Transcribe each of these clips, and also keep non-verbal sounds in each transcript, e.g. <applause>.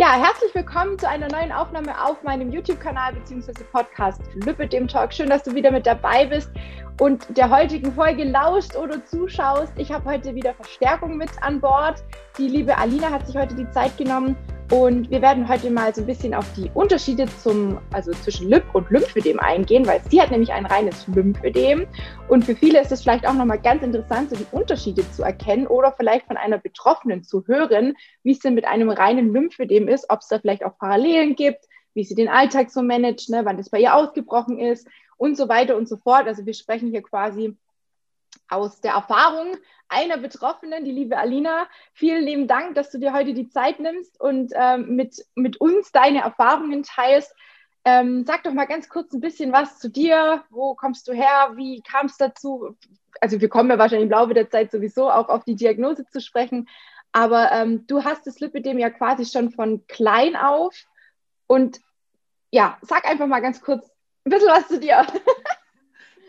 Ja, herzlich willkommen zu einer neuen Aufnahme auf meinem YouTube-Kanal bzw. Podcast Lüppet Talk. Schön, dass du wieder mit dabei bist und der heutigen Folge lauscht oder zuschaust. Ich habe heute wieder Verstärkung mit an Bord. Die liebe Alina hat sich heute die Zeit genommen und wir werden heute mal so ein bisschen auf die Unterschiede zum, also zwischen Lip und Lymphödem eingehen, weil sie hat nämlich ein reines Lymphödem. Und für viele ist es vielleicht auch nochmal ganz interessant, so die Unterschiede zu erkennen oder vielleicht von einer Betroffenen zu hören, wie es denn mit einem reinen Lymphödem ist, ob es da vielleicht auch Parallelen gibt, wie sie den Alltag so managt, ne, wann das bei ihr ausgebrochen ist und so weiter und so fort. Also wir sprechen hier quasi aus der Erfahrung einer Betroffenen, die liebe Alina. Vielen lieben Dank, dass du dir heute die Zeit nimmst und ähm, mit, mit uns deine Erfahrungen teilst. Ähm, sag doch mal ganz kurz ein bisschen was zu dir. Wo kommst du her? Wie kam es dazu? Also wir kommen ja wahrscheinlich im Laufe der Zeit sowieso auch auf die Diagnose zu sprechen. Aber ähm, du hast das Lipidem ja quasi schon von klein auf. Und ja, sag einfach mal ganz kurz ein bisschen was zu dir. <laughs>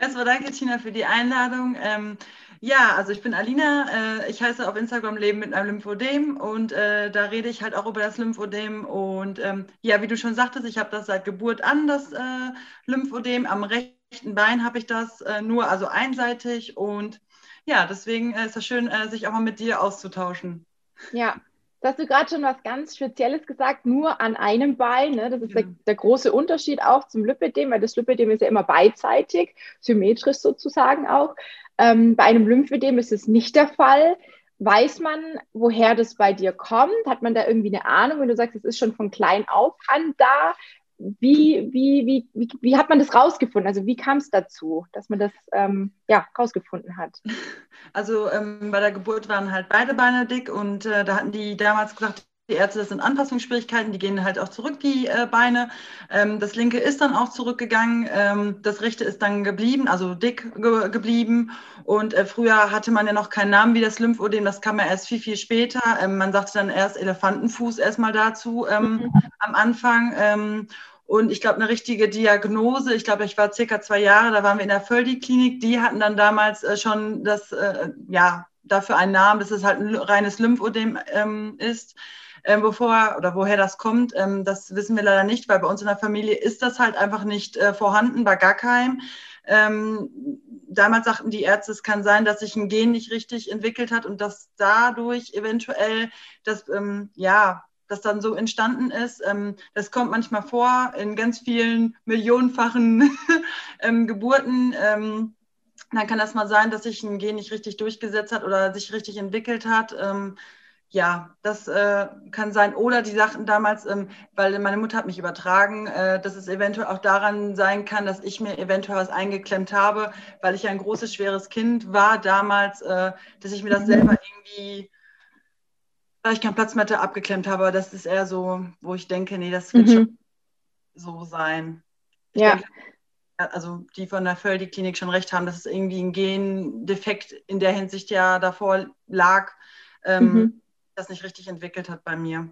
Erstmal danke, Tina, für die Einladung. Ähm, ja, also ich bin Alina. Äh, ich heiße auf Instagram Leben mit einem Lymphödem und äh, da rede ich halt auch über das Lymphödem. Und ähm, ja, wie du schon sagtest, ich habe das seit Geburt an, das äh, Lymphödem. Am rechten Bein habe ich das äh, nur, also einseitig. Und ja, deswegen äh, ist es schön, äh, sich auch mal mit dir auszutauschen. Ja, Du hast du gerade schon was ganz Spezielles gesagt, nur an einem Bein. Ne? Das ist ja. der, der, große Unterschied auch zum Lipödem, weil das Lipödem ist ja immer beidseitig, symmetrisch sozusagen auch. Ähm, bei einem Lymphödem ist es nicht der Fall. Weiß man, woher das bei dir kommt? Hat man da irgendwie eine Ahnung, wenn du sagst, es ist schon von klein auf an da? Wie, wie, wie, wie, wie hat man das rausgefunden? Also wie kam es dazu, dass man das ähm, ja, rausgefunden hat? Also ähm, bei der Geburt waren halt beide Beine dick und äh, da hatten die damals gesagt, die Ärzte, das sind Anpassungsschwierigkeiten, die gehen halt auch zurück, die äh, Beine. Ähm, das linke ist dann auch zurückgegangen, ähm, das rechte ist dann geblieben, also dick ge geblieben. Und äh, früher hatte man ja noch keinen Namen wie das Lymphödem, das kam ja erst viel, viel später. Ähm, man sagte dann erst Elefantenfuß erstmal dazu ähm, mhm. am Anfang. Und ich glaube, eine richtige Diagnose, ich glaube, ich war circa zwei Jahre, da waren wir in der Völdi-Klinik, die hatten dann damals äh, schon das, äh, ja, dafür einen Namen, dass es halt ein reines Lymphödem ähm, ist. Ähm, bevor oder woher das kommt, ähm, das wissen wir leider nicht, weil bei uns in der Familie ist das halt einfach nicht äh, vorhanden, bei gar keinem. Ähm, damals sagten die Ärzte, es kann sein, dass sich ein Gen nicht richtig entwickelt hat und dass dadurch eventuell das, ähm, ja, das dann so entstanden ist. Ähm, das kommt manchmal vor in ganz vielen millionenfachen <laughs> ähm, Geburten. Ähm, dann kann das mal sein, dass sich ein Gen nicht richtig durchgesetzt hat oder sich richtig entwickelt hat. Ja, das äh, kann sein. Oder die sagten damals, ähm, weil meine Mutter hat mich übertragen, äh, dass es eventuell auch daran sein kann, dass ich mir eventuell was eingeklemmt habe, weil ich ein großes, schweres Kind war damals, äh, dass ich mir das selber irgendwie weil ich keinen Platz mehr abgeklemmt habe. Das ist eher so, wo ich denke, nee, das wird mhm. schon so sein. Ich ja. Denke, also die von der Völdi-Klinik schon recht haben, dass es irgendwie ein Gendefekt in der Hinsicht ja davor lag, ähm, mhm. das nicht richtig entwickelt hat bei mir.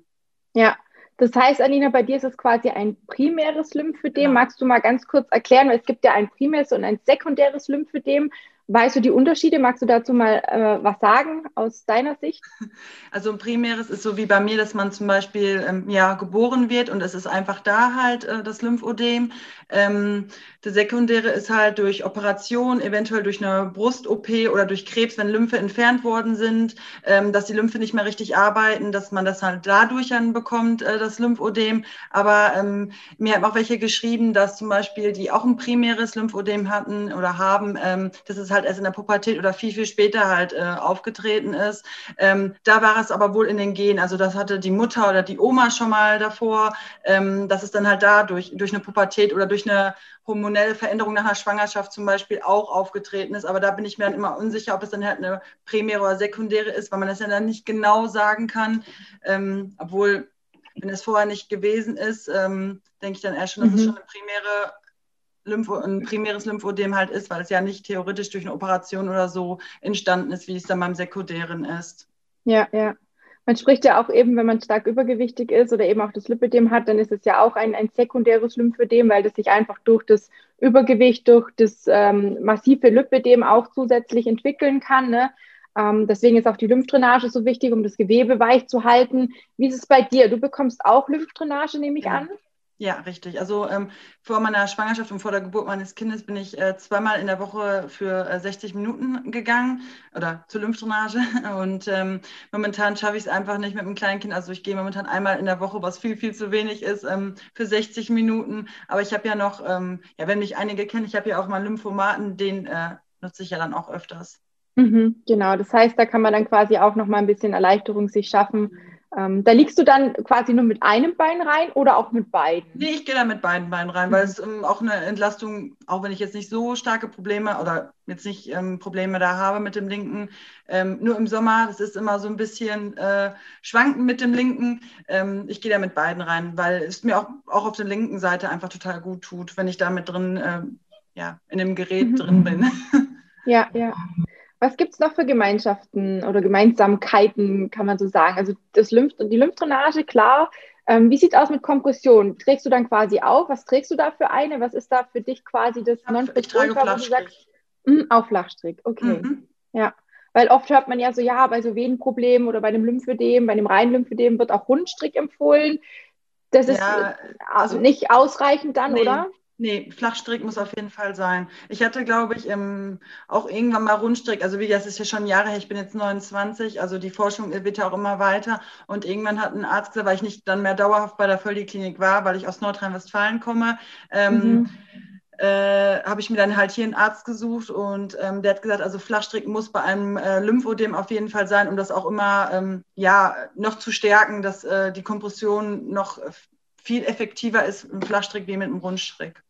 Ja, das heißt, Alina, bei dir ist es quasi ein primäres Lymphödem. Ja. Magst du mal ganz kurz erklären, weil es gibt ja ein primäres und ein sekundäres Lymphödem. Weißt du die Unterschiede? Magst du dazu mal äh, was sagen aus deiner Sicht? <laughs> Also ein primäres ist so wie bei mir, dass man zum Beispiel ähm, ja, geboren wird und es ist einfach da halt äh, das Lymphödem. Ähm, der sekundäre ist halt durch Operation, eventuell durch eine Brust-OP oder durch Krebs, wenn Lymphe entfernt worden sind, ähm, dass die Lymphe nicht mehr richtig arbeiten, dass man das halt dadurch dann bekommt, äh, das Lymphödem. Aber ähm, mir haben auch welche geschrieben, dass zum Beispiel die auch ein primäres Lymphödem hatten oder haben, ähm, das ist halt halt erst in der Pubertät oder viel, viel später halt äh, aufgetreten ist. Ähm, da war es aber wohl in den Genen. Also das hatte die Mutter oder die Oma schon mal davor, ähm, dass es dann halt da durch, durch eine Pubertät oder durch eine hormonelle Veränderung nach einer Schwangerschaft zum Beispiel auch aufgetreten ist. Aber da bin ich mir dann immer unsicher, ob es dann halt eine primäre oder sekundäre ist, weil man das ja dann nicht genau sagen kann. Ähm, obwohl, wenn es vorher nicht gewesen ist, ähm, denke ich dann eher schon, dass mhm. es schon eine primäre Lympho, ein primäres Lymphödem halt ist, weil es ja nicht theoretisch durch eine Operation oder so entstanden ist, wie es dann beim Sekundären ist. Ja, ja. Man spricht ja auch eben, wenn man stark übergewichtig ist oder eben auch das Lipödem hat, dann ist es ja auch ein, ein sekundäres Lymphödem, weil das sich einfach durch das Übergewicht, durch das ähm, massive Lipödem auch zusätzlich entwickeln kann. Ne? Ähm, deswegen ist auch die Lymphdrainage so wichtig, um das Gewebe weich zu halten. Wie ist es bei dir? Du bekommst auch Lymphdrainage, nehme ich ja. an? Ja, richtig. Also ähm, vor meiner Schwangerschaft und vor der Geburt meines Kindes bin ich äh, zweimal in der Woche für äh, 60 Minuten gegangen oder zur Lymphdrainage. <laughs> Und ähm, momentan schaffe ich es einfach nicht mit einem kleinen Kind. Also ich gehe momentan einmal in der Woche, was viel, viel zu wenig ist, ähm, für 60 Minuten. Aber ich habe ja noch, ähm, ja, wenn mich einige kennen, ich habe ja auch mal Lymphomaten, den äh, nutze ich ja dann auch öfters. Mhm, genau, das heißt, da kann man dann quasi auch noch mal ein bisschen Erleichterung sich schaffen ähm, da liegst du dann quasi nur mit einem Bein rein oder auch mit beiden? Nee, ich gehe da mit beiden Beinen rein, weil es ähm, auch eine Entlastung, auch wenn ich jetzt nicht so starke Probleme oder jetzt nicht ähm, Probleme da habe mit dem linken, ähm, nur im Sommer, das ist immer so ein bisschen äh, schwanken mit dem linken. Ähm, ich gehe da mit beiden rein, weil es mir auch, auch auf der linken Seite einfach total gut tut, wenn ich da mit drin, äh, ja, in dem Gerät mhm. drin bin. Ja, ja. <laughs> Was gibt es noch für Gemeinschaften oder Gemeinsamkeiten, kann man so sagen? Also das Lymph die Lymphdrainage, klar. Ähm, wie sieht es aus mit Kompression? Trägst du dann quasi auf? Was trägst du da für eine? Was ist da für dich quasi das Non-Plus-Ultra, wo du sagst, mh, auch Flachstrick, okay. Mhm. Ja, weil oft hört man ja so, ja, bei so Venenproblemen oder bei dem Lymphödem, bei dem reinen Lymphödem wird auch Rundstrick empfohlen. Das ist ja, also nicht ausreichend dann, nee. oder? Nee, Flachstrick muss auf jeden Fall sein. Ich hatte, glaube ich, im, auch irgendwann mal Rundstrick. Also wie das ist ja schon Jahre her, ich bin jetzt 29, also die Forschung wird ja auch immer weiter. Und irgendwann hat ein Arzt gesagt, weil ich nicht dann mehr dauerhaft bei der Völdi-Klinik war, weil ich aus Nordrhein-Westfalen komme, ähm, mhm. äh, habe ich mir dann halt hier einen Arzt gesucht und ähm, der hat gesagt, also Flachstrick muss bei einem äh, Lymphodem auf jeden Fall sein, um das auch immer ähm, ja, noch zu stärken, dass äh, die Kompression noch viel effektiver ist im Flachstrick wie mit einem Rundstrick.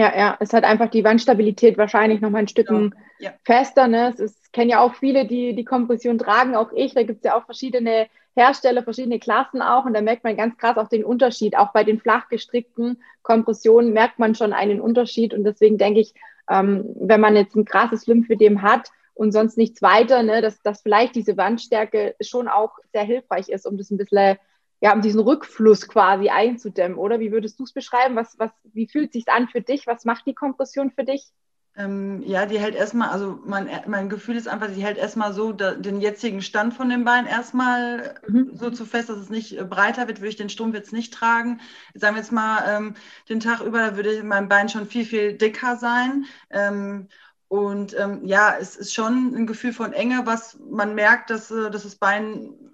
Ja, ja, es hat einfach die Wandstabilität wahrscheinlich noch mal ein Stück ja. ja. fester. Ne? Es ist, kennen ja auch viele, die die Kompression tragen, auch ich. Da gibt es ja auch verschiedene Hersteller, verschiedene Klassen auch. Und da merkt man ganz krass auch den Unterschied. Auch bei den flach gestrickten Kompressionen merkt man schon einen Unterschied. Und deswegen denke ich, ähm, wenn man jetzt ein krasses Lymphödem hat und sonst nichts weiter, ne, dass, dass vielleicht diese Wandstärke schon auch sehr hilfreich ist, um das ein bisschen ja, um diesen Rückfluss quasi einzudämmen, oder? Wie würdest du es beschreiben? Was, was, wie fühlt sich an für dich? Was macht die Kompression für dich? Ähm, ja, die hält erstmal, also mein, mein Gefühl ist einfach, sie hält erstmal so da, den jetzigen Stand von dem Bein erstmal mhm. so zu fest, dass es nicht äh, breiter wird, würde ich den Strumpf jetzt nicht tragen. Sagen wir jetzt mal, ähm, den Tag über würde mein Bein schon viel, viel dicker sein. Ähm, und ähm, ja, es ist schon ein Gefühl von Enge, was man merkt, dass, äh, dass das Bein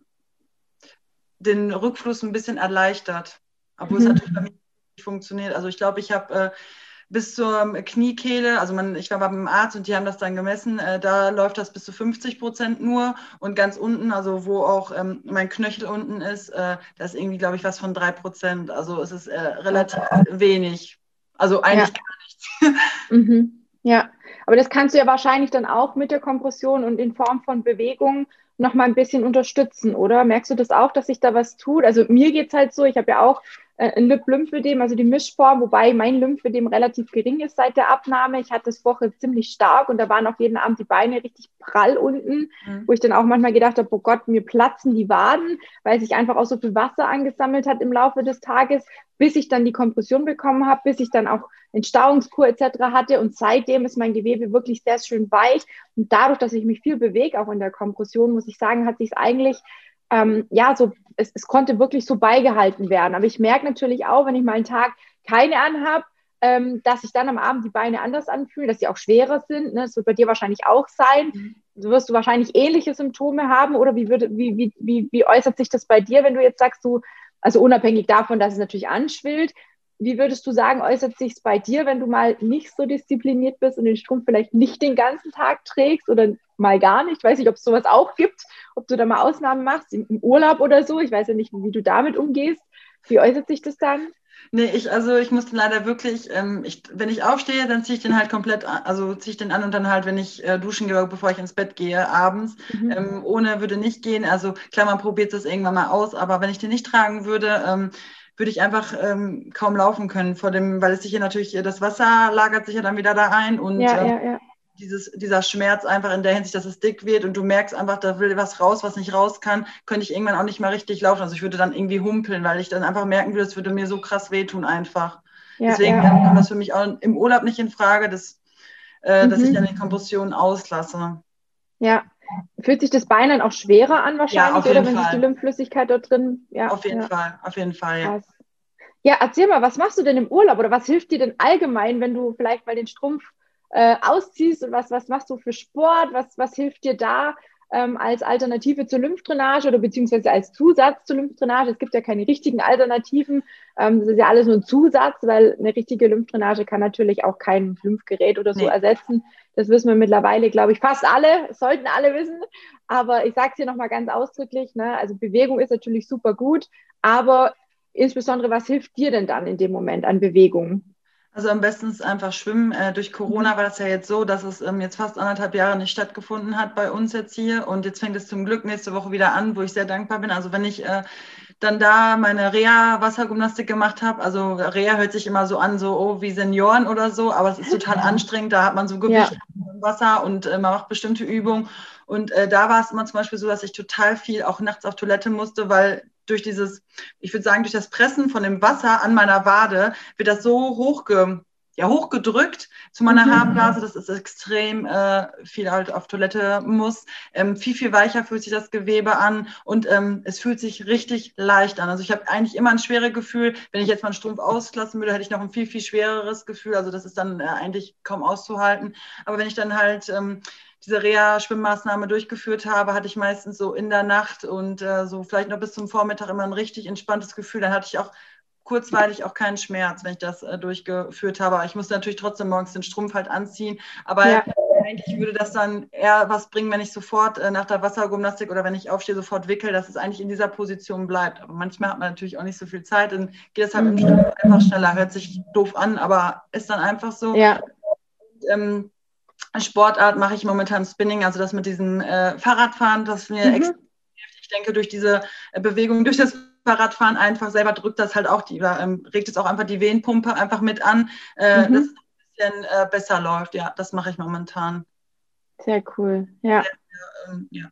den Rückfluss ein bisschen erleichtert. Obwohl mhm. es natürlich bei mir nicht funktioniert. Also ich glaube, ich habe äh, bis zur Kniekehle, also man, ich war beim Arzt und die haben das dann gemessen, äh, da läuft das bis zu 50 Prozent nur und ganz unten, also wo auch ähm, mein Knöchel unten ist, äh, da ist irgendwie, glaube ich, was von drei Prozent. Also es ist äh, relativ wenig. Also eigentlich ja. gar nichts. <laughs> Mhm. Ja, aber das kannst du ja wahrscheinlich dann auch mit der Kompression und in Form von Bewegung noch mal ein bisschen unterstützen, oder? Merkst du das auch, dass sich da was tut? Also mir geht es halt so, ich habe ja auch ein Lymphödem, also die Mischform, wobei mein Lymphödem relativ gering ist seit der Abnahme. Ich hatte es vorher ziemlich stark und da waren auch jeden Abend die Beine richtig prall unten, mhm. wo ich dann auch manchmal gedacht habe, oh Gott, mir platzen die Waden, weil sich einfach auch so viel Wasser angesammelt hat im Laufe des Tages, bis ich dann die Kompression bekommen habe, bis ich dann auch Entstauungskur etc. hatte und seitdem ist mein Gewebe wirklich sehr schön weich und dadurch, dass ich mich viel bewege, auch in der Kompression, muss ich sagen, hat sich es eigentlich ähm, ja, so, es, es konnte wirklich so beigehalten werden. Aber ich merke natürlich auch, wenn ich mal einen Tag keine anhabe, ähm, dass sich dann am Abend die Beine anders anfühlen, dass sie auch schwerer sind. Ne? Das wird bei dir wahrscheinlich auch sein. Mhm. So wirst du wahrscheinlich ähnliche Symptome haben oder wie, würde, wie, wie, wie, wie äußert sich das bei dir, wenn du jetzt sagst, du, also unabhängig davon, dass es natürlich anschwillt, wie würdest du sagen, äußert sich es bei dir, wenn du mal nicht so diszipliniert bist und den Strumpf vielleicht nicht den ganzen Tag trägst oder mal gar nicht? Ich weiß nicht, ob es sowas auch gibt, ob du da mal Ausnahmen machst, im, Urlaub oder so. Ich weiß ja nicht, wie du damit umgehst. Wie äußert sich das dann? Nee, ich, also ich musste leider wirklich, ähm, ich, wenn ich aufstehe, dann ziehe ich den halt komplett, an, also ziehe ich den an und dann halt, wenn ich äh, duschen gehe, bevor ich ins Bett gehe, abends. Mhm. Ähm, ohne würde nicht gehen. Also klar, man probiert das irgendwann mal aus, aber wenn ich den nicht tragen würde, ähm, würde ich einfach ähm, kaum laufen können vor dem, weil es sich hier natürlich, das Wasser lagert sich ja dann wieder da ein und ja, äh, ja, ja. Dieses, dieser Schmerz einfach in der Hinsicht, dass es dick wird und du merkst einfach, da will was raus, was nicht raus kann, könnte ich irgendwann auch nicht mehr richtig laufen. Also ich würde dann irgendwie humpeln, weil ich dann einfach merken würde, es würde mir so krass wehtun einfach. Deswegen kommt das für mich auch im Urlaub nicht in Frage, dass, äh, mhm. dass ich dann die Kompression auslasse. Ja, Fühlt sich das Bein dann auch schwerer an wahrscheinlich, ja, oder wenn Fall. sich die Lymphflüssigkeit dort drin. Ja, auf jeden ja. Fall, auf jeden Fall. Ja. ja, erzähl mal, was machst du denn im Urlaub oder was hilft dir denn allgemein, wenn du vielleicht mal den Strumpf äh, ausziehst und was, was machst du für Sport? Was, was hilft dir da? Ähm, als Alternative zur Lymphdrainage oder beziehungsweise als Zusatz zur Lymphdrainage. Es gibt ja keine richtigen Alternativen. Ähm, das ist ja alles nur ein Zusatz, weil eine richtige Lymphdrainage kann natürlich auch kein Lymphgerät oder so nee. ersetzen. Das wissen wir mittlerweile, glaube ich, fast alle, sollten alle wissen. Aber ich sage es hier nochmal ganz ausdrücklich. Ne? Also Bewegung ist natürlich super gut, aber insbesondere, was hilft dir denn dann in dem Moment an Bewegung? Also am besten ist einfach schwimmen. Äh, durch Corona mhm. war das ja jetzt so, dass es ähm, jetzt fast anderthalb Jahre nicht stattgefunden hat bei uns jetzt hier. Und jetzt fängt es zum Glück nächste Woche wieder an, wo ich sehr dankbar bin. Also wenn ich äh, dann da meine Reha-Wassergymnastik gemacht habe, also Reha hört sich immer so an, so oh, wie Senioren oder so, aber es ist total anstrengend. Da hat man so Gewicht ja. im Wasser und äh, man macht bestimmte Übungen. Und äh, da war es immer zum Beispiel so, dass ich total viel auch nachts auf Toilette musste, weil durch dieses, ich würde sagen, durch das Pressen von dem Wasser an meiner Wade wird das so hochge, ja, hochgedrückt zu meiner mhm. Haarblase, dass es extrem äh, viel halt auf Toilette muss. Ähm, viel, viel weicher fühlt sich das Gewebe an und ähm, es fühlt sich richtig leicht an. Also ich habe eigentlich immer ein schweres Gefühl. Wenn ich jetzt mal einen Strumpf auslassen würde, hätte ich noch ein viel, viel schwereres Gefühl. Also das ist dann äh, eigentlich kaum auszuhalten. Aber wenn ich dann halt ähm, diese Reha-Schwimmmaßnahme durchgeführt habe, hatte ich meistens so in der Nacht und äh, so vielleicht noch bis zum Vormittag immer ein richtig entspanntes Gefühl. Dann hatte ich auch kurzweilig auch keinen Schmerz, wenn ich das äh, durchgeführt habe. Ich musste natürlich trotzdem morgens den Strumpf halt anziehen. Aber ja. eigentlich würde das dann eher was bringen, wenn ich sofort äh, nach der Wassergymnastik oder wenn ich aufstehe, sofort wickel, dass es eigentlich in dieser Position bleibt. Aber manchmal hat man natürlich auch nicht so viel Zeit. Dann geht es halt mhm. im Strumpf einfach schneller. Hört sich doof an, aber ist dann einfach so. Ja. Und, ähm, Sportart mache ich momentan Spinning, also das mit diesem äh, Fahrradfahren, das mir mhm. extrem hilft. Ich denke, durch diese äh, Bewegung, durch das Fahrradfahren einfach selber drückt das halt auch die, oder, ähm, regt es auch einfach die Venenpumpe einfach mit an, äh, mhm. dass es ein bisschen äh, besser läuft. Ja, das mache ich momentan. Sehr cool, ja. Ähm, ja.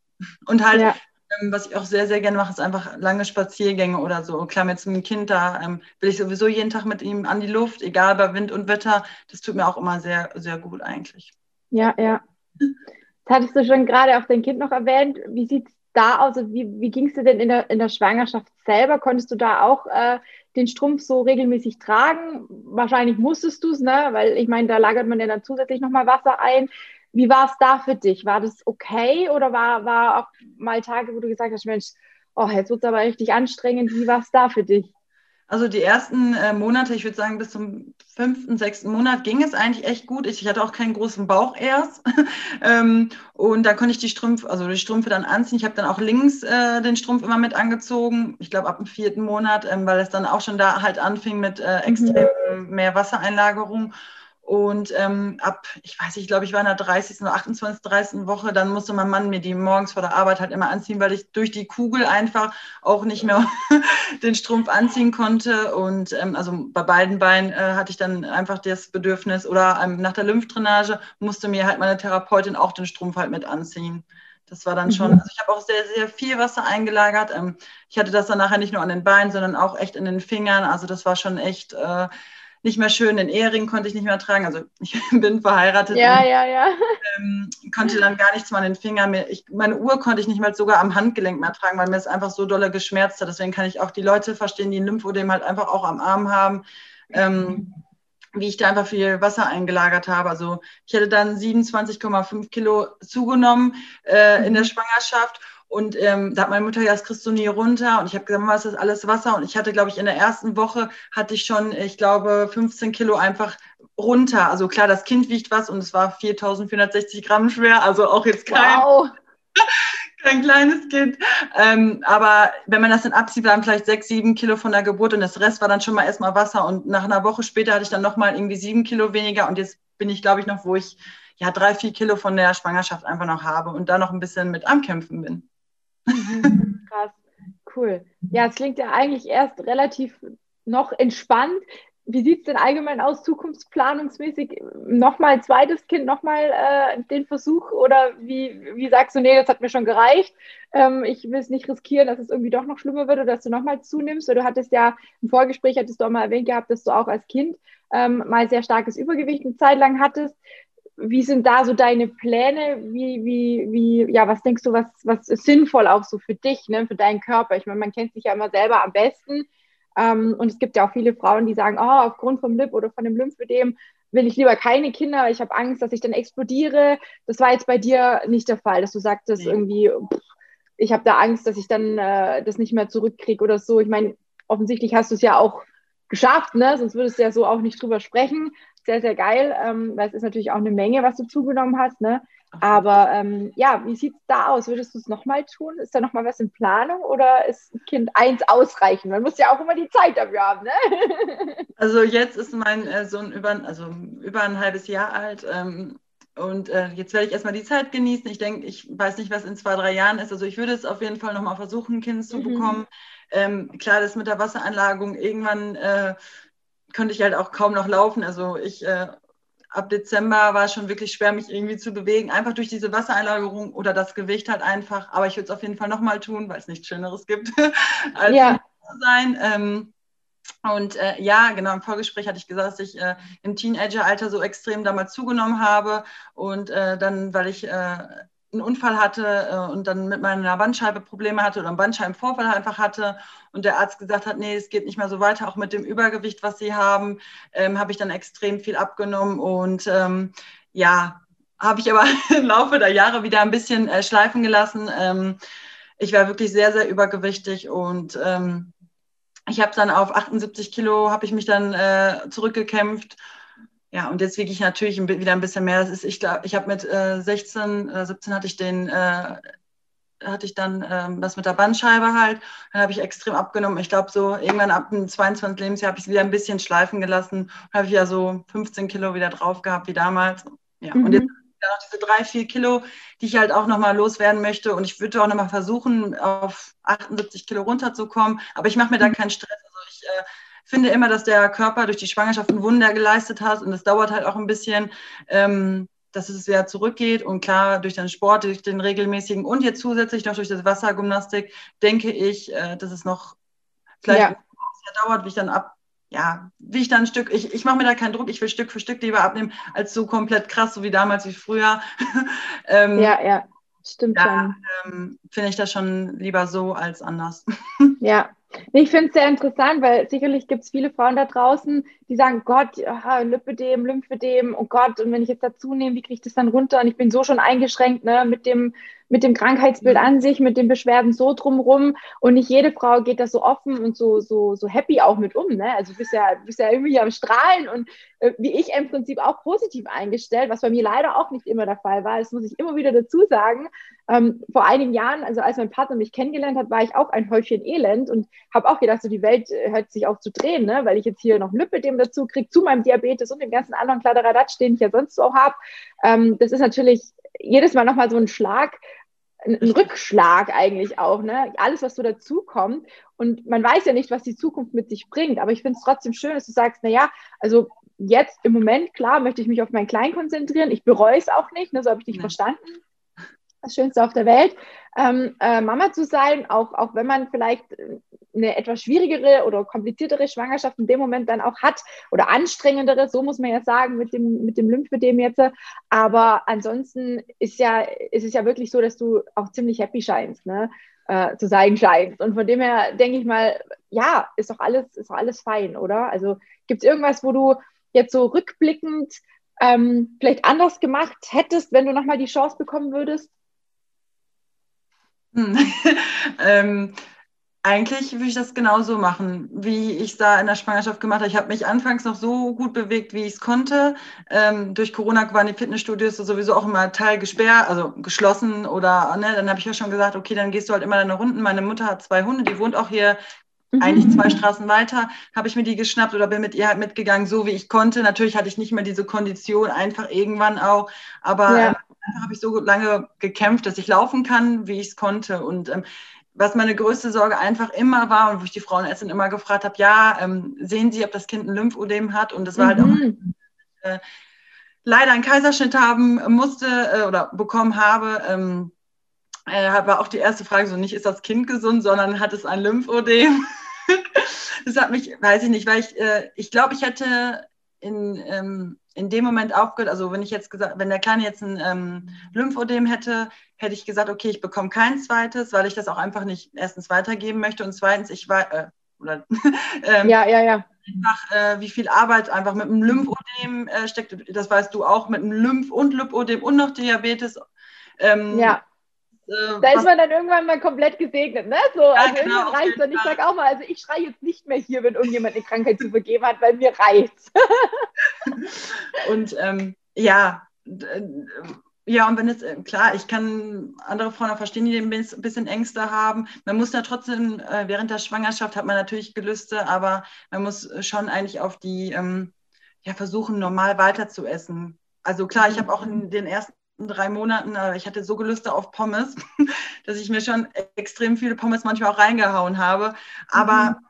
Und halt, ja. ähm, was ich auch sehr, sehr gerne mache, ist einfach lange Spaziergänge oder so. Klar, mit einem Kind, da ähm, will ich sowieso jeden Tag mit ihm an die Luft, egal bei Wind und Wetter. Das tut mir auch immer sehr, sehr gut eigentlich. Ja, ja. Das hattest du schon gerade auch dein Kind noch erwähnt. Wie sieht es da aus? Also wie, wie ging es dir denn in der, in der Schwangerschaft selber? Konntest du da auch äh, den Strumpf so regelmäßig tragen? Wahrscheinlich musstest du es, ne? Weil ich meine, da lagert man ja dann zusätzlich nochmal Wasser ein. Wie war es da für dich? War das okay oder war, war auch mal Tage, wo du gesagt hast, Mensch, oh, jetzt wird es aber richtig anstrengend. Wie war es da für dich? Also die ersten äh, Monate, ich würde sagen bis zum fünften, sechsten Monat ging es eigentlich echt gut. Ich, ich hatte auch keinen großen Bauch erst. <laughs> ähm, und da konnte ich die Strümpfe, also die Strümpfe dann anziehen. Ich habe dann auch links äh, den Strumpf immer mit angezogen. Ich glaube ab dem vierten Monat, ähm, weil es dann auch schon da halt anfing mit äh, mhm. extrem mhm. mehr Wassereinlagerung. Und ähm, ab, ich weiß nicht, ich glaube, ich war in der 30. oder 28. 30. Woche, dann musste mein Mann mir die morgens vor der Arbeit halt immer anziehen, weil ich durch die Kugel einfach auch nicht mehr <laughs> den Strumpf anziehen konnte. Und ähm, also bei beiden Beinen äh, hatte ich dann einfach das Bedürfnis oder ähm, nach der Lymphdrainage musste mir halt meine Therapeutin auch den Strumpf halt mit anziehen. Das war dann schon, mhm. also ich habe auch sehr, sehr viel Wasser eingelagert. Ähm, ich hatte das dann nachher nicht nur an den Beinen, sondern auch echt in den Fingern. Also das war schon echt äh, nicht mehr schön. Den Ehering konnte ich nicht mehr tragen. Also ich <laughs> bin verheiratet. Ja, und, ja, ja. Ähm, konnte dann gar nichts mehr an den Fingern mehr. Ich, meine Uhr konnte ich nicht mal sogar am Handgelenk mehr tragen, weil mir es einfach so dolle geschmerzt hat. Deswegen kann ich auch die Leute verstehen, die ein Lymphödem halt einfach auch am Arm haben. Ähm, wie ich da einfach viel Wasser eingelagert habe. Also ich hätte dann 27,5 Kilo zugenommen äh, in der mhm. Schwangerschaft und ähm, da hat meine Mutter gesagt, das kriegst du nie runter. Und ich habe gesagt, was ist alles Wasser? Und ich hatte, glaube ich, in der ersten Woche hatte ich schon, ich glaube, 15 Kilo einfach runter. Also klar, das Kind wiegt was und es war 4460 Gramm schwer. Also auch jetzt kein, wow. <laughs> kein kleines Kind. Ähm, aber wenn man das dann abzieht, waren vielleicht sechs, sieben Kilo von der Geburt und das Rest war dann schon mal erstmal Wasser. Und nach einer Woche später hatte ich dann nochmal irgendwie sieben Kilo weniger. Und jetzt bin ich, glaube ich, noch, wo ich ja drei, vier Kilo von der Schwangerschaft einfach noch habe und da noch ein bisschen mit am Kämpfen bin. Mhm. Krass, cool. Ja, es klingt ja eigentlich erst relativ noch entspannt. Wie sieht es denn allgemein aus, zukunftsplanungsmäßig? Nochmal zweites Kind, nochmal äh, den Versuch? Oder wie, wie sagst du, nee, das hat mir schon gereicht? Ähm, ich will es nicht riskieren, dass es irgendwie doch noch schlimmer wird oder dass du nochmal zunimmst. Oder du hattest ja im Vorgespräch, hattest du auch mal erwähnt gehabt, dass du auch als Kind ähm, mal sehr starkes Übergewicht eine Zeit lang hattest wie sind da so deine Pläne? Wie, wie, wie, ja, was denkst du, was, was ist sinnvoll auch so für dich, ne, für deinen Körper? Ich meine, man kennt sich ja immer selber am besten. Ähm, und es gibt ja auch viele Frauen, die sagen, oh, aufgrund vom Lip oder von dem Lymphödem will ich lieber keine Kinder, weil ich habe Angst, dass ich dann explodiere. Das war jetzt bei dir nicht der Fall, dass du sagtest nee. irgendwie, pff, ich habe da Angst, dass ich dann äh, das nicht mehr zurückkriege oder so. Ich meine, offensichtlich hast du es ja auch geschafft, ne? sonst würdest du ja so auch nicht drüber sprechen. Sehr, sehr geil, ähm, weil es ist natürlich auch eine Menge, was du zugenommen hast. Ne? Aber ähm, ja, wie sieht es da aus? Würdest du es nochmal tun? Ist da nochmal was in Planung oder ist Kind 1 ausreichend? Man muss ja auch immer die Zeit dafür haben. Ne? <laughs> Also jetzt ist mein äh, Sohn über, also über ein halbes Jahr alt. Ähm, und äh, jetzt werde ich erstmal die Zeit genießen. Ich denke, ich weiß nicht, was in zwei, drei Jahren ist. Also ich würde es auf jeden Fall nochmal versuchen, ein Kind zu mhm. bekommen. Ähm, klar, das mit der Wasseranlagung, irgendwann äh, könnte ich halt auch kaum noch laufen. Also ich äh, ab Dezember war es schon wirklich schwer, mich irgendwie zu bewegen, einfach durch diese Wassereinlagerung oder das Gewicht halt einfach. Aber ich würde es auf jeden Fall nochmal tun, weil es nichts Schöneres gibt, <laughs> als ja. sein. Ähm, und äh, ja, genau, im Vorgespräch hatte ich gesagt, dass ich äh, im Teenageralter so extrem damals zugenommen habe. Und äh, dann, weil ich äh, einen Unfall hatte äh, und dann mit meiner Bandscheibe Probleme hatte oder einen Bandscheibenvorfall einfach hatte und der Arzt gesagt hat, nee, es geht nicht mehr so weiter, auch mit dem Übergewicht, was sie haben, ähm, habe ich dann extrem viel abgenommen und ähm, ja, habe ich aber <laughs> im Laufe der Jahre wieder ein bisschen äh, schleifen gelassen. Ähm, ich war wirklich sehr, sehr übergewichtig und ähm, ich habe dann auf 78 Kilo, habe ich mich dann äh, zurückgekämpft ja, und jetzt wiege ich natürlich wieder ein bisschen mehr. Das ist, ich glaube, ich habe mit äh, 16, äh, 17 hatte ich den, äh, hatte ich dann ähm, das mit der Bandscheibe halt. Dann habe ich extrem abgenommen. Ich glaube, so irgendwann ab dem 22. Lebensjahr habe ich es wieder ein bisschen schleifen gelassen. Habe ich ja so 15 Kilo wieder drauf gehabt wie damals. Ja, mhm. und jetzt noch diese drei, vier Kilo, die ich halt auch nochmal loswerden möchte. Und ich würde auch nochmal versuchen, auf 78 Kilo runterzukommen. Aber ich mache mir da mhm. keinen Stress. Also ich äh, finde immer, dass der Körper durch die Schwangerschaft ein Wunder geleistet hat und es dauert halt auch ein bisschen, ähm, dass es wieder zurückgeht. Und klar, durch den Sport, durch den regelmäßigen und jetzt zusätzlich noch durch das Wassergymnastik, denke ich, äh, dass es noch vielleicht ja. dauert, wie ich dann ab, ja, wie ich dann ein Stück, ich, ich mache mir da keinen Druck, ich will Stück für Stück lieber abnehmen, als so komplett krass, so wie damals, wie früher. <laughs> ähm, ja, ja, stimmt ja, ähm, Finde ich das schon lieber so als anders. <laughs> ja, ich finde es sehr interessant, weil sicherlich gibt es viele Frauen da draußen, die sagen, Gott, aha, Lipödem, Lymphödem, oh Gott, und wenn ich jetzt dazu nehme, wie kriege ich das dann runter? Und ich bin so schon eingeschränkt ne, mit dem mit dem Krankheitsbild an sich, mit den Beschwerden so drumrum. Und nicht jede Frau geht da so offen und so, so, so happy auch mit um. Ne? Also du bist ja, bist ja irgendwie am Strahlen und äh, wie ich im Prinzip auch positiv eingestellt, was bei mir leider auch nicht immer der Fall war. Das muss ich immer wieder dazu sagen. Ähm, vor einigen Jahren, also als mein Partner mich kennengelernt hat, war ich auch ein Häufchen Elend und habe auch gedacht, so die Welt äh, hört sich auf zu drehen, ne? weil ich jetzt hier noch Lipidem dazu kriege, zu meinem Diabetes und dem ganzen anderen Kladderadatsch, den ich ja sonst so habe. Ähm, das ist natürlich jedes Mal nochmal so ein Schlag, ein, ein Rückschlag eigentlich auch, ne? Alles, was so dazu kommt. Und man weiß ja nicht, was die Zukunft mit sich bringt. Aber ich finde es trotzdem schön, dass du sagst, naja, also jetzt im Moment, klar, möchte ich mich auf mein Klein konzentrieren. Ich bereue es auch nicht, ne? so habe ich dich ja. verstanden das Schönste auf der Welt, ähm, äh, Mama zu sein, auch, auch wenn man vielleicht eine etwas schwierigere oder kompliziertere Schwangerschaft in dem Moment dann auch hat oder anstrengendere, so muss man ja sagen, mit dem, mit dem Lymphödem jetzt. Aber ansonsten ist, ja, ist es ja wirklich so, dass du auch ziemlich happy scheinst, ne? Äh, zu sein scheinst. Und von dem her denke ich mal, ja, ist doch alles, ist doch alles fein, oder? Also gibt es irgendwas, wo du jetzt so rückblickend ähm, vielleicht anders gemacht hättest, wenn du nochmal die Chance bekommen würdest? Hm. <laughs> ähm, eigentlich würde ich das genauso machen, wie ich es da in der Schwangerschaft gemacht habe. Ich habe mich anfangs noch so gut bewegt, wie ich es konnte. Ähm, durch Corona waren die Fitnessstudios sowieso auch immer Teil gesperrt, also geschlossen oder, ne, dann habe ich ja schon gesagt, okay, dann gehst du halt immer deine Runden. Meine Mutter hat zwei Hunde, die wohnt auch hier mhm. eigentlich zwei Straßen weiter, habe ich mir die geschnappt oder bin mit ihr halt mitgegangen, so wie ich konnte. Natürlich hatte ich nicht mehr diese Kondition, einfach irgendwann auch, aber ja. Habe ich so lange gekämpft, dass ich laufen kann, wie ich es konnte und ähm, was meine größte Sorge einfach immer war und wo ich die Frauenärztin immer gefragt habe, ja, ähm, sehen Sie, ob das Kind ein Lymphödem hat? Und das war halt mhm. auch äh, leider einen Kaiserschnitt haben musste äh, oder bekommen habe. Ähm, äh, war auch die erste Frage so, nicht ist das Kind gesund, sondern hat es ein Lymphödem? <laughs> das hat mich, weiß ich nicht, weil ich, äh, ich glaube, ich hätte in, ähm, in dem Moment aufgehört, also wenn ich jetzt gesagt, wenn der Kleine jetzt ein ähm, Lymphödem hätte, hätte ich gesagt, okay, ich bekomme kein zweites, weil ich das auch einfach nicht erstens weitergeben möchte und zweitens, ich war, äh, oder, <laughs> ähm, ja, ja, ja. Einfach, äh, wie viel Arbeit einfach mit einem Lymphödem äh, steckt, das weißt du auch, mit einem Lymph- und Lymphödem und noch Diabetes. Ähm, ja. Äh, da ist man dann irgendwann mal komplett gesegnet, ne? So, ja, also genau, irgendwann reicht dann. Ich sage auch mal, also ich schreie jetzt nicht mehr hier, wenn irgendjemand eine Krankheit zu vergeben hat, weil mir reicht's. <laughs> und ähm, ja, ja, und wenn es, äh, klar, ich kann andere Frauen auch verstehen, die ein bisschen Ängste haben. Man muss da trotzdem, äh, während der Schwangerschaft hat man natürlich Gelüste, aber man muss schon eigentlich auf die, ähm, ja, versuchen, normal weiter zu essen. Also klar, ich habe auch in den ersten drei Monaten, äh, ich hatte so Gelüste auf Pommes, <laughs> dass ich mir schon extrem viele Pommes manchmal auch reingehauen habe. Aber mhm.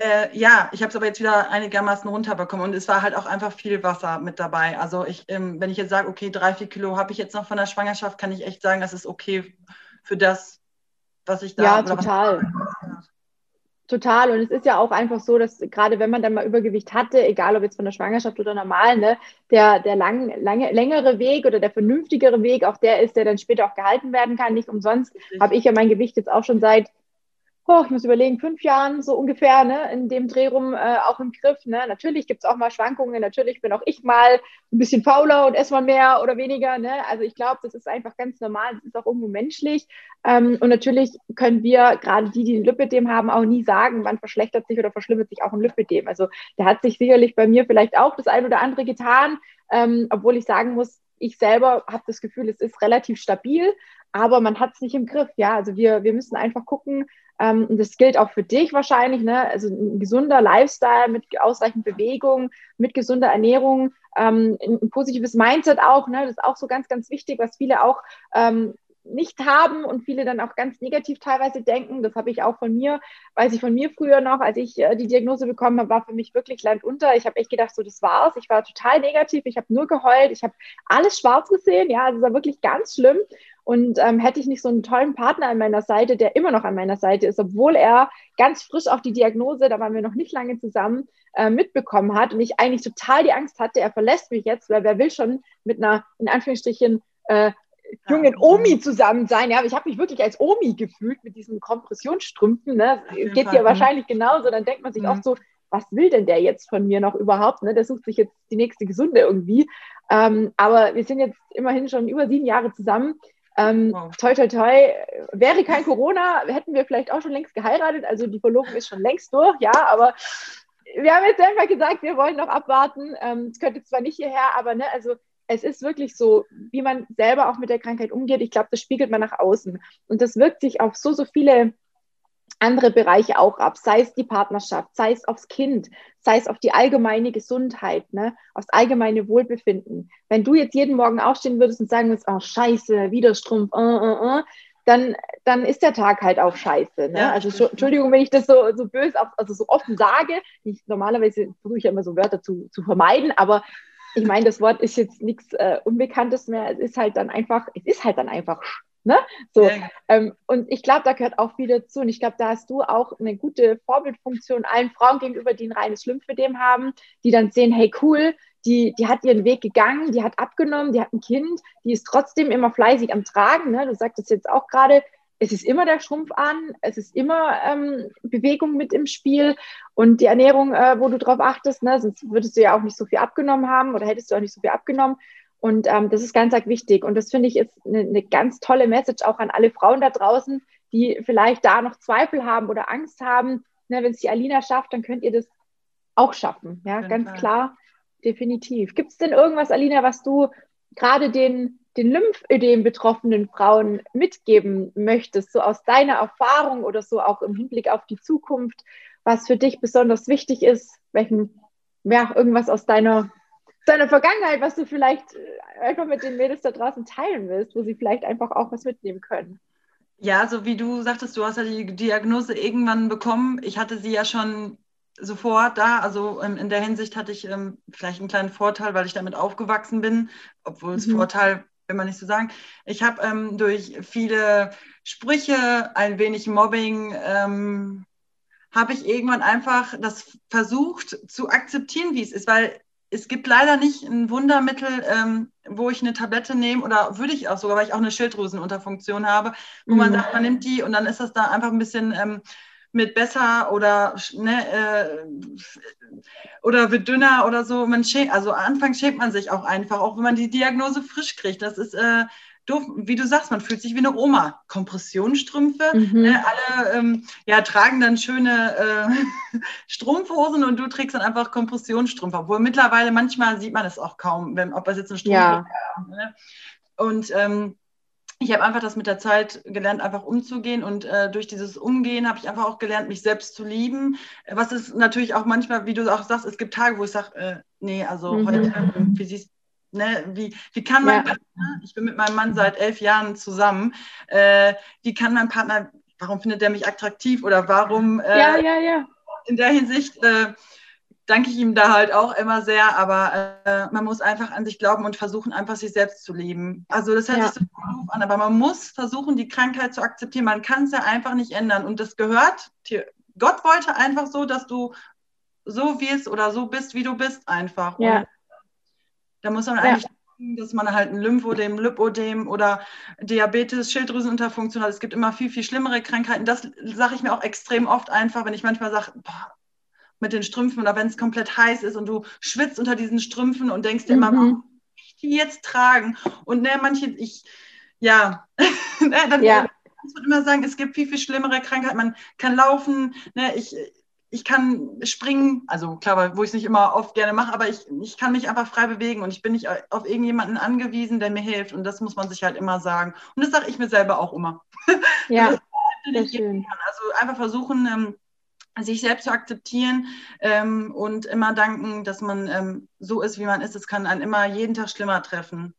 äh, ja, ich habe es aber jetzt wieder einigermaßen runterbekommen und es war halt auch einfach viel Wasser mit dabei. Also ich, ähm, wenn ich jetzt sage, okay, drei, vier Kilo habe ich jetzt noch von der Schwangerschaft, kann ich echt sagen, das ist okay für das, was ich da. Ja, total. Total. Und es ist ja auch einfach so, dass gerade wenn man dann mal Übergewicht hatte, egal ob jetzt von der Schwangerschaft oder normal, ne, der, der lang, lange, längere Weg oder der vernünftigere Weg auch der ist, der dann später auch gehalten werden kann. Nicht umsonst habe ich ja mein Gewicht jetzt auch schon seit oh, ich muss überlegen, fünf Jahren so ungefähr, ne, in dem Dreh rum äh, auch im Griff. Ne? Natürlich gibt es auch mal Schwankungen, natürlich bin auch ich mal ein bisschen fauler und esse mal mehr oder weniger. Ne? Also ich glaube, das ist einfach ganz normal, das ist auch irgendwo menschlich. Ähm, und natürlich können wir, gerade die, die ein Lipidem haben, auch nie sagen, wann verschlechtert sich oder verschlimmert sich auch ein Lipidem. Also da hat sich sicherlich bei mir vielleicht auch das ein oder andere getan, ähm, obwohl ich sagen muss, ich selber habe das Gefühl, es ist relativ stabil, aber man hat es nicht im Griff. Ja, also wir, wir müssen einfach gucken, ähm, und das gilt auch für dich wahrscheinlich, ne? also ein gesunder Lifestyle mit ausreichend Bewegung, mit gesunder Ernährung, ähm, ein, positives Mindset auch, ne? das ist auch so ganz, ganz wichtig, was viele auch ähm, nicht haben und viele dann auch ganz negativ teilweise denken. Das habe ich auch von mir, weiß ich von mir früher noch, als ich äh, die Diagnose bekommen habe, war für mich wirklich Land unter. Ich habe echt gedacht, so das war's. Ich war total negativ, ich habe nur geheult, ich habe alles schwarz gesehen, ja, also es war wirklich ganz schlimm. Und ähm, hätte ich nicht so einen tollen Partner an meiner Seite, der immer noch an meiner Seite ist, obwohl er ganz frisch auch die Diagnose, da waren wir noch nicht lange zusammen, äh, mitbekommen hat und ich eigentlich total die Angst hatte, er verlässt mich jetzt, weil wer will schon mit einer, in Anführungsstrichen, äh, jungen Omi zusammen sein. Ja, aber ich habe mich wirklich als Omi gefühlt mit diesen Kompressionsstrümpfen. Ne? Geht dir wahrscheinlich genauso. Dann denkt man sich mhm. auch so, was will denn der jetzt von mir noch überhaupt? Ne? Der sucht sich jetzt die nächste Gesunde irgendwie. Ähm, aber wir sind jetzt immerhin schon über sieben Jahre zusammen. Ähm, wow. Toi, toi, toi. Wäre kein Corona, hätten wir vielleicht auch schon längst geheiratet. Also die Verlobung ist schon längst durch, ja, aber wir haben jetzt einfach gesagt, wir wollen noch abwarten. Ähm, es könnte zwar nicht hierher, aber ne, also es ist wirklich so, wie man selber auch mit der Krankheit umgeht. Ich glaube, das spiegelt man nach außen. Und das wirkt sich auf so, so viele andere Bereiche auch ab, sei es die Partnerschaft, sei es aufs Kind, sei es auf die allgemeine Gesundheit, ne, aufs allgemeine Wohlbefinden. Wenn du jetzt jeden Morgen aufstehen würdest und sagen würdest, oh scheiße, wieder Strumpf, uh, uh, uh, dann, dann ist der Tag halt auch scheiße. Ne? Ja, also Entschuldigung, wenn ich das so, so böse, also so offen sage. Ich, normalerweise versuche ich ja immer so Wörter zu, zu vermeiden, aber ich meine, das Wort ist jetzt nichts äh, Unbekanntes mehr. Es ist halt dann einfach, es ist halt dann einfach Ne? So, ja. ähm, und ich glaube, da gehört auch viel dazu. Und ich glaube, da hast du auch eine gute Vorbildfunktion allen Frauen gegenüber, die ein reines Lymphödem haben, die dann sehen, hey cool, die, die hat ihren Weg gegangen, die hat abgenommen, die hat ein Kind, die ist trotzdem immer fleißig am Tragen. Ne? Du sagtest jetzt auch gerade, es ist immer der Schrumpf an, es ist immer ähm, Bewegung mit im Spiel und die Ernährung, äh, wo du drauf achtest, ne? sonst würdest du ja auch nicht so viel abgenommen haben oder hättest du auch nicht so viel abgenommen. Und ähm, das ist ganz, ganz wichtig. Und das finde ich ist eine, eine ganz tolle Message auch an alle Frauen da draußen, die vielleicht da noch Zweifel haben oder Angst haben. Ne, Wenn es die Alina schafft, dann könnt ihr das auch schaffen. Ja, ganz klar, definitiv. Gibt es denn irgendwas, Alina, was du gerade den, den Lymphödem betroffenen Frauen mitgeben möchtest, so aus deiner Erfahrung oder so auch im Hinblick auf die Zukunft, was für dich besonders wichtig ist? Welchen, ja, irgendwas aus deiner deiner Vergangenheit, was du vielleicht äh, einfach mit den Mädels da draußen teilen willst, wo sie vielleicht einfach auch was mitnehmen können. Ja, so wie du sagtest, du hast ja die Diagnose irgendwann bekommen. Ich hatte sie ja schon sofort da. Also ähm, in der Hinsicht hatte ich ähm, vielleicht einen kleinen Vorteil, weil ich damit aufgewachsen bin, obwohl es mhm. Vorteil will man nicht so sagen. Ich habe ähm, durch viele Sprüche, ein wenig Mobbing, ähm, habe ich irgendwann einfach das versucht zu akzeptieren, wie es ist, weil es gibt leider nicht ein Wundermittel, ähm, wo ich eine Tablette nehme oder würde ich auch sogar, weil ich auch eine Schilddrüsenunterfunktion habe, wo mhm. man sagt, man nimmt die und dann ist das da einfach ein bisschen ähm, mit besser oder ne, äh, oder wird dünner oder so. Man schämt, also anfangs schämt man sich auch einfach, auch wenn man die Diagnose frisch kriegt. Das ist äh, doof, wie du sagst, man fühlt sich wie eine Oma. Kompressionsstrümpfe, mhm. ne, alle ähm, ja, tragen dann schöne äh, <laughs> Strumpfhosen und du trägst dann einfach Kompressionsstrümpfe. Obwohl mittlerweile manchmal sieht man es auch kaum, wenn, ob es jetzt eine Strumpf ja. ist. Ne? Und ähm, ich habe einfach das mit der Zeit gelernt, einfach umzugehen. Und äh, durch dieses Umgehen habe ich einfach auch gelernt, mich selbst zu lieben. Was ist natürlich auch manchmal, wie du auch sagst, es gibt Tage, wo ich sage, äh, nee, also mhm. heute, wie siehst Ne, wie, wie kann mein ja. Partner, ich bin mit meinem Mann seit elf Jahren zusammen, äh, wie kann mein Partner, warum findet er mich attraktiv oder warum äh, ja, ja, ja. in der Hinsicht äh, danke ich ihm da halt auch immer sehr, aber äh, man muss einfach an sich glauben und versuchen, einfach sich selbst zu lieben. Also das hört ja. sich so doof an, aber man muss versuchen, die Krankheit zu akzeptieren. Man kann es ja einfach nicht ändern und das gehört, Gott wollte einfach so, dass du so wirst oder so bist, wie du bist einfach. Ja. Und da muss man eigentlich ja. dass man halt ein Lymphodem, Lipodem oder Diabetes, Schilddrüsenunterfunktion hat. Es gibt immer viel, viel schlimmere Krankheiten. Das sage ich mir auch extrem oft einfach, wenn ich manchmal sage, mit den Strümpfen oder wenn es komplett heiß ist und du schwitzt unter diesen Strümpfen und denkst dir mhm. immer, warum ich die jetzt tragen? Und ne, manche, ich, ja, <laughs> ne, dann ja. muss man immer sagen, es gibt viel, viel schlimmere Krankheiten. Man kann laufen, ne, ich, ich kann springen, also klar, wo ich es nicht immer oft gerne mache, aber ich, ich kann mich einfach frei bewegen und ich bin nicht auf irgendjemanden angewiesen, der mir hilft. Und das muss man sich halt immer sagen. Und das sage ich mir selber auch immer. <laughs> Ja, das schön. Also einfach versuchen, ähm, sich selbst zu akzeptieren ähm, und immer danken, dass man ähm, so ist, wie man ist. Es kann einen immer jeden Tag schlimmer treffen.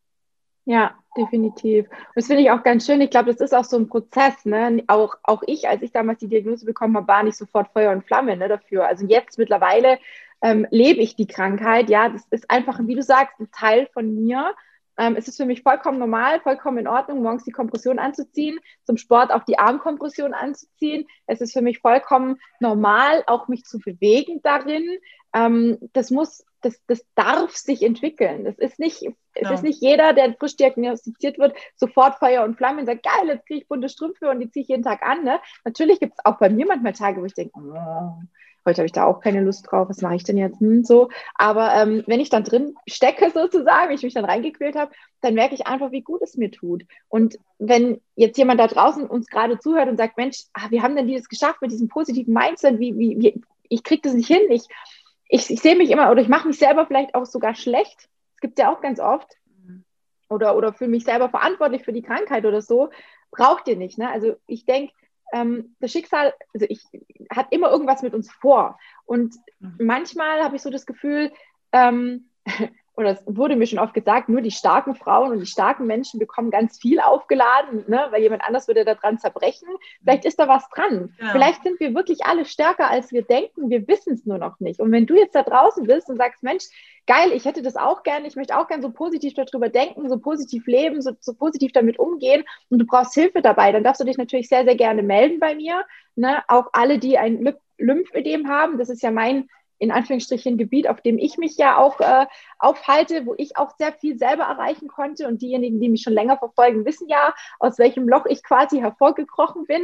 Ja, definitiv. Und das finde ich auch ganz schön. Ich glaube, das ist auch so ein Prozess. Ne? Auch, auch ich, als ich damals die Diagnose bekommen habe, war nicht sofort Feuer und Flamme ne, dafür. Also jetzt mittlerweile ähm, lebe ich die Krankheit. Ja, das ist einfach, wie du sagst, ein Teil von mir. Ähm, es ist für mich vollkommen normal, vollkommen in Ordnung, morgens die Kompression anzuziehen, zum Sport auch die Armkompression anzuziehen. Es ist für mich vollkommen normal, auch mich zu bewegen darin. Ähm, das muss das, das darf sich entwickeln. Das ist nicht, ja. es ist nicht jeder, der frisch diagnostiziert wird, sofort Feuer und Flamme und sagt, geil, jetzt kriege ich bunte Strümpfe und die ziehe ich jeden Tag an. Ne? Natürlich gibt es auch bei mir manchmal Tage, wo ich denke, oh, heute habe ich da auch keine Lust drauf, was mache ich denn jetzt? Hm, so. Aber ähm, wenn ich dann drin stecke <laughs> sozusagen, wenn ich mich dann reingequält habe, dann merke ich einfach, wie gut es mir tut. Und wenn jetzt jemand da draußen uns gerade zuhört und sagt, Mensch, ah, wie haben denn die das geschafft mit diesem positiven Mindset? Wie, wie, wie, ich kriege das nicht hin, ich ich, ich sehe mich immer oder ich mache mich selber vielleicht auch sogar schlecht. Das gibt es ja auch ganz oft. Oder, oder fühle mich selber verantwortlich für die Krankheit oder so. Braucht ihr nicht. Ne? Also ich denke, ähm, das Schicksal, also ich, hat immer irgendwas mit uns vor. Und mhm. manchmal habe ich so das Gefühl, ähm, <laughs> oder es wurde mir schon oft gesagt, nur die starken Frauen und die starken Menschen bekommen ganz viel aufgeladen, ne? weil jemand anders würde daran zerbrechen. Vielleicht ist da was dran. Ja. Vielleicht sind wir wirklich alle stärker, als wir denken. Wir wissen es nur noch nicht. Und wenn du jetzt da draußen bist und sagst, Mensch, geil, ich hätte das auch gerne, ich möchte auch gerne so positiv darüber denken, so positiv leben, so, so positiv damit umgehen und du brauchst Hilfe dabei, dann darfst du dich natürlich sehr, sehr gerne melden bei mir. Ne? Auch alle, die ein Lymphödem haben, das ist ja mein in Anführungsstrichen Gebiet, auf dem ich mich ja auch äh, aufhalte, wo ich auch sehr viel selber erreichen konnte. Und diejenigen, die mich schon länger verfolgen, wissen ja, aus welchem Loch ich quasi hervorgekrochen bin.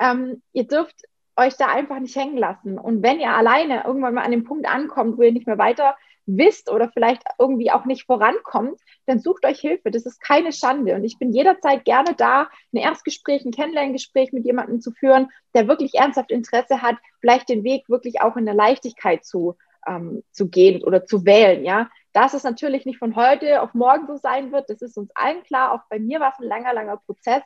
Ähm, ihr dürft euch da einfach nicht hängen lassen. Und wenn ihr alleine irgendwann mal an dem Punkt ankommt, wo ihr nicht mehr weiter wisst oder vielleicht irgendwie auch nicht vorankommt, dann sucht euch Hilfe. Das ist keine Schande. Und ich bin jederzeit gerne da, ein Erstgespräch, ein Kennenlerngespräch mit jemandem zu führen, der wirklich ernsthaft Interesse hat, vielleicht den Weg wirklich auch in der Leichtigkeit zu, ähm, zu gehen oder zu wählen. Ja, dass es natürlich nicht von heute auf morgen so sein wird, das ist uns allen klar. Auch bei mir war es ein langer, langer Prozess.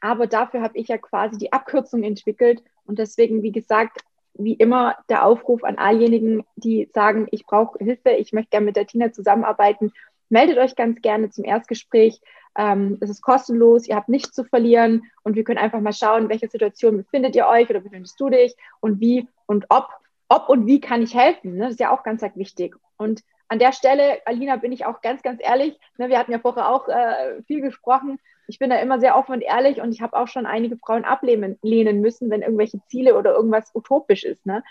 Aber dafür habe ich ja quasi die Abkürzung entwickelt. Und deswegen, wie gesagt, wie immer der Aufruf an alljenigen, die sagen, ich brauche Hilfe, ich möchte gerne mit der Tina zusammenarbeiten. Meldet euch ganz gerne zum Erstgespräch. Ähm, es ist kostenlos, ihr habt nichts zu verlieren und wir können einfach mal schauen, in welcher Situation befindet ihr euch oder befindest du dich und wie und ob, ob und wie kann ich helfen. Ne? Das ist ja auch ganz, ganz wichtig. Und an der Stelle, Alina, bin ich auch ganz, ganz ehrlich. Ne, wir hatten ja vorher auch äh, viel gesprochen ich bin da immer sehr offen und ehrlich und ich habe auch schon einige Frauen ablehnen müssen, wenn irgendwelche Ziele oder irgendwas utopisch ist. Ne?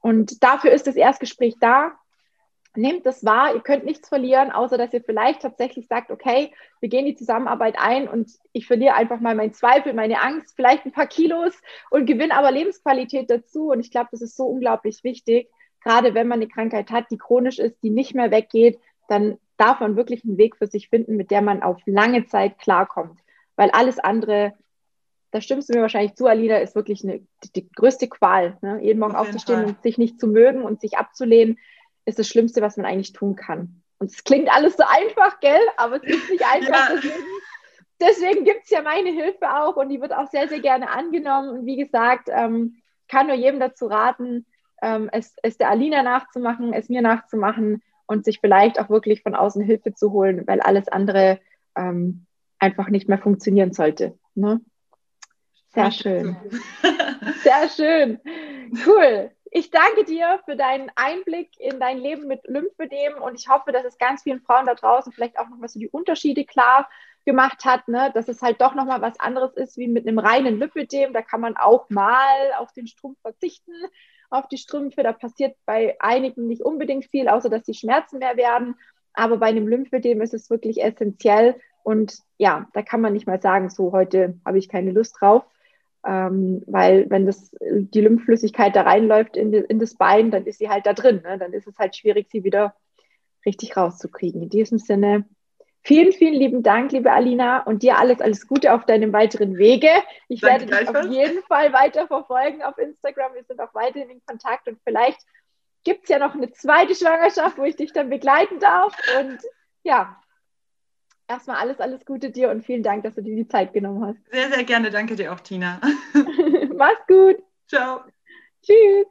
Und dafür ist das Erstgespräch da. nehmt das wahr, ihr könnt nichts verlieren, außer dass ihr vielleicht tatsächlich sagt, okay, wir gehen die Zusammenarbeit ein und ich verliere einfach mal meinen Zweifel, meine Angst, vielleicht ein paar Kilos und gewinne aber Lebensqualität dazu. Und ich glaube, das ist so unglaublich wichtig, gerade wenn man eine Krankheit hat, die chronisch ist, die nicht mehr weggeht, dann darf man wirklich einen Weg für sich finden, mit der man auf lange Zeit klarkommt. Weil alles andere, da stimmst du mir wahrscheinlich zu, Alina, ist wirklich eine, die, größte Qual. Ne? Jeden Morgen auf aufzustehen Fall. und sich nicht zu mögen und sich abzulehnen ist das Schlimmste, was man eigentlich tun kann. Und es klingt alles so einfach, gell? Aber es ist nicht einfach. Ja. Deswegen, deswegen gibt es ja meine Hilfe auch und die wird auch sehr, sehr gerne angenommen. Und wie gesagt, ähm, kann nur jedem dazu raten, ähm, es, es der Alina nachzumachen, es mir nachzumachen und sich vielleicht auch wirklich von außen Hilfe zu holen, weil alles andere ähm, einfach nicht mehr funktionieren sollte. Ne? Sehr schön. <laughs> <laughs> Sehr schön. Cool. Ich danke dir für deinen Einblick in dein Leben mit Lymphödem und ich hoffe, dass es ganz vielen Frauen da draußen vielleicht auch nochmal so die Unterschiede klar gemacht hat, ne? dass es halt doch nochmal was anderes ist wie mit einem reinen Lymphödem. Da kann man auch mal auf den Strumpf verzichten, auf die Strümpfe. Da passiert bei einigen nicht unbedingt viel, außer dass die Schmerzen mehr werden. Aber bei einem Lymphödem ist es wirklich essentiell. Und ja, da kann man nicht mal sagen, so heute habe ich keine Lust drauf. Ähm, weil wenn das, die Lymphflüssigkeit da reinläuft in, die, in das Bein, dann ist sie halt da drin. Ne? Dann ist es halt schwierig, sie wieder richtig rauszukriegen. In diesem Sinne, vielen, vielen lieben Dank, liebe Alina, und dir alles, alles Gute auf deinem weiteren Wege. Ich Danke werde dich auf jeden Fall weiter verfolgen auf Instagram. Wir sind auch weiterhin in Kontakt und vielleicht gibt es ja noch eine zweite Schwangerschaft, wo ich dich dann begleiten darf. Und ja, erstmal alles, alles Gute dir und vielen Dank, dass du dir die Zeit genommen hast. Sehr, sehr gerne. Danke dir auch, Tina. <laughs> Mach's gut. Ciao. Tschüss.